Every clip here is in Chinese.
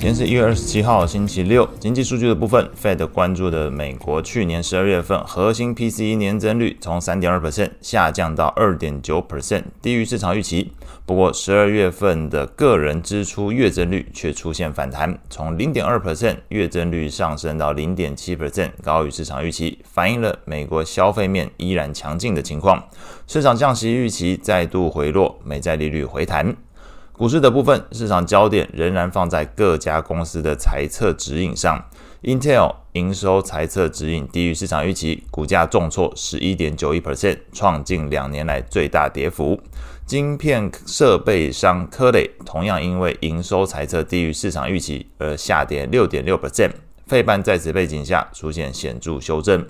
今天是一月二十七号，星期六。经济数据的部分，Fed 关注的美国去年十二月份核心 PCE 年增率从三点二 percent 下降到二点九 percent，低于市场预期。不过，十二月份的个人支出月增率却出现反弹，从零点二 percent 月增率上升到零点七 percent，高于市场预期，反映了美国消费面依然强劲的情况。市场降息预期再度回落，美债利率回弹。股市的部分，市场焦点仍然放在各家公司的财测指引上。Intel 营收财测指引低于市场预期，股价重挫十一点九一 percent，创近两年来最大跌幅。晶片设备商科磊同样因为营收财测低于市场预期而下跌六点六 percent。费半在此背景下出现显著修正。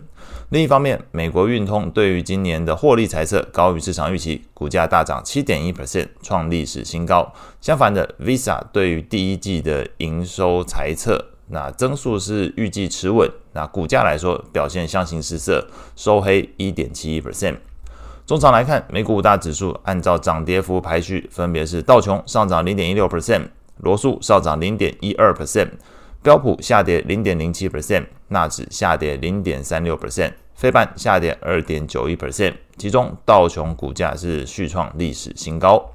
另一方面，美国运通对于今年的获利财测高于市场预期，股价大涨七点一 percent，创历史新高。相反的，Visa 对于第一季的营收财测，那增速是预计持稳，那股价来说表现相形失色，收黑一点七一 percent。终场来看，美股五大指数按照涨跌幅排序，分别是道琼上涨零点一六 percent，罗素上涨零点一二 percent。标普下跌零点零七 percent，纳指下跌零点三六 percent，非半下跌二点九一 percent，其中道琼股价是续创历史新高。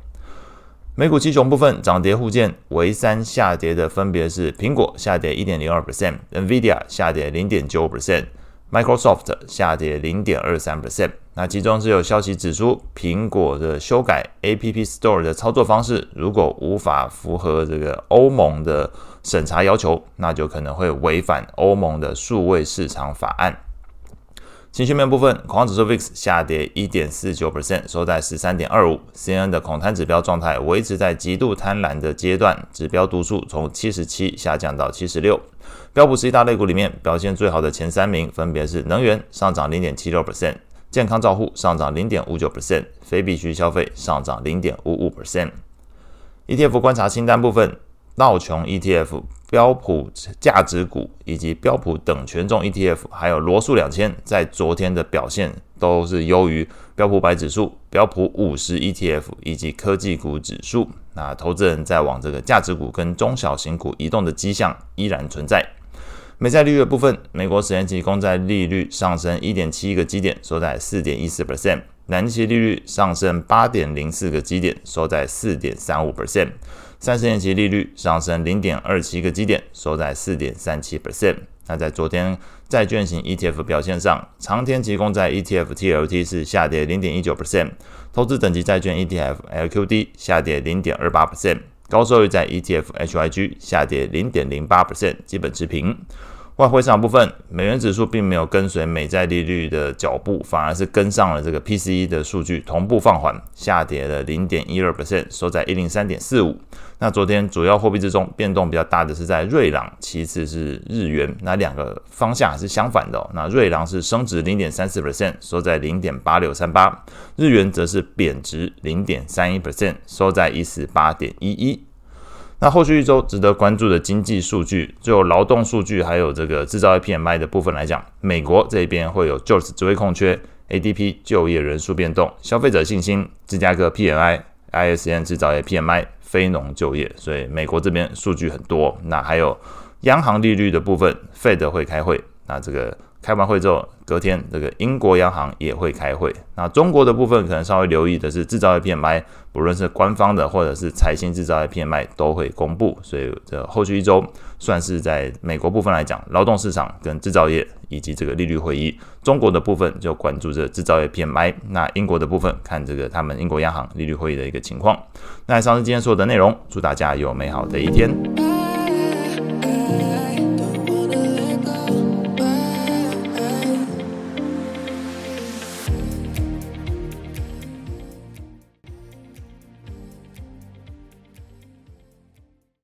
美股七雄部分涨跌互见，唯三下跌的分别是苹果下跌一点零二 percent，NVIDIA 下跌零点九 percent Microsoft 下跌零点二三 percent。那其中是有消息指出，苹果的修改 App Store 的操作方式，如果无法符合这个欧盟的审查要求，那就可能会违反欧盟的数位市场法案。情绪面部分，恐慌指数 VIX 下跌一点四九 percent，收在十三点二五。CNN 的恐贪指标状态维持在极度贪婪的阶段，指标读数从七十七下降到七十六。标普十一大类股里面表现最好的前三名分别是能源上涨零点七六 percent。健康照护上涨零点五九 percent，非必需消费上涨零点五五 percent。ETF 观察清单部分，道琼 ETF、标普价值股以及标普等权重 ETF，还有罗素两千，在昨天的表现都是优于标普百指数、标普五十 ETF 以及科技股指数。那投资人在往这个价值股跟中小型股移动的迹象依然存在。美债利率的部分，美国十年期公债利率上升一点七一个基点，收在四点一四 percent；两年期利率上升八点零四个基点，收在四点三五 percent；三十年期利率上升零点二七个基点，收在四点三七 percent。那在昨天债券型 ETF 表现上，长天期公债 ETF TLT 是下跌零点一九 percent，投资等级债券 ETF LQD 下跌零点二八 percent。高收益债 ETF HYG 下跌零点零八 percent，基本持平。外汇市场部分，美元指数并没有跟随美债利率的脚步，反而是跟上了这个 PCE 的数据，同步放缓，下跌了零点一二 percent，收在一零三点四五。那昨天主要货币之中变动比较大的是在瑞郎，其次是日元，那两个方向是相反的哦。那瑞郎是升值零点三四 percent，收在零点八六三八；日元则是贬值零点三一 percent，收在一四八点一一。那后续一周值得关注的经济数据，就劳动数据还有这个制造业 PMI 的部分来讲，美国这边会有 JOLTS 职位空缺、ADP 就业人数变动、消费者信心、芝加哥 PMI、ISM 制造业 PMI、非农就业，所以美国这边数据很多。那还有央行利率的部分，Fed 会开会，那这个。开完会之后，隔天这个英国央行也会开会。那中国的部分可能稍微留意的是制造业 PMI，不论是官方的或者是财新制造业 PMI 都会公布。所以这后续一周算是在美国部分来讲，劳动市场跟制造业以及这个利率会议。中国的部分就关注这制造业 PMI。那英国的部分看这个他们英国央行利率会议的一个情况。那以上是今天所有的内容，祝大家有美好的一天。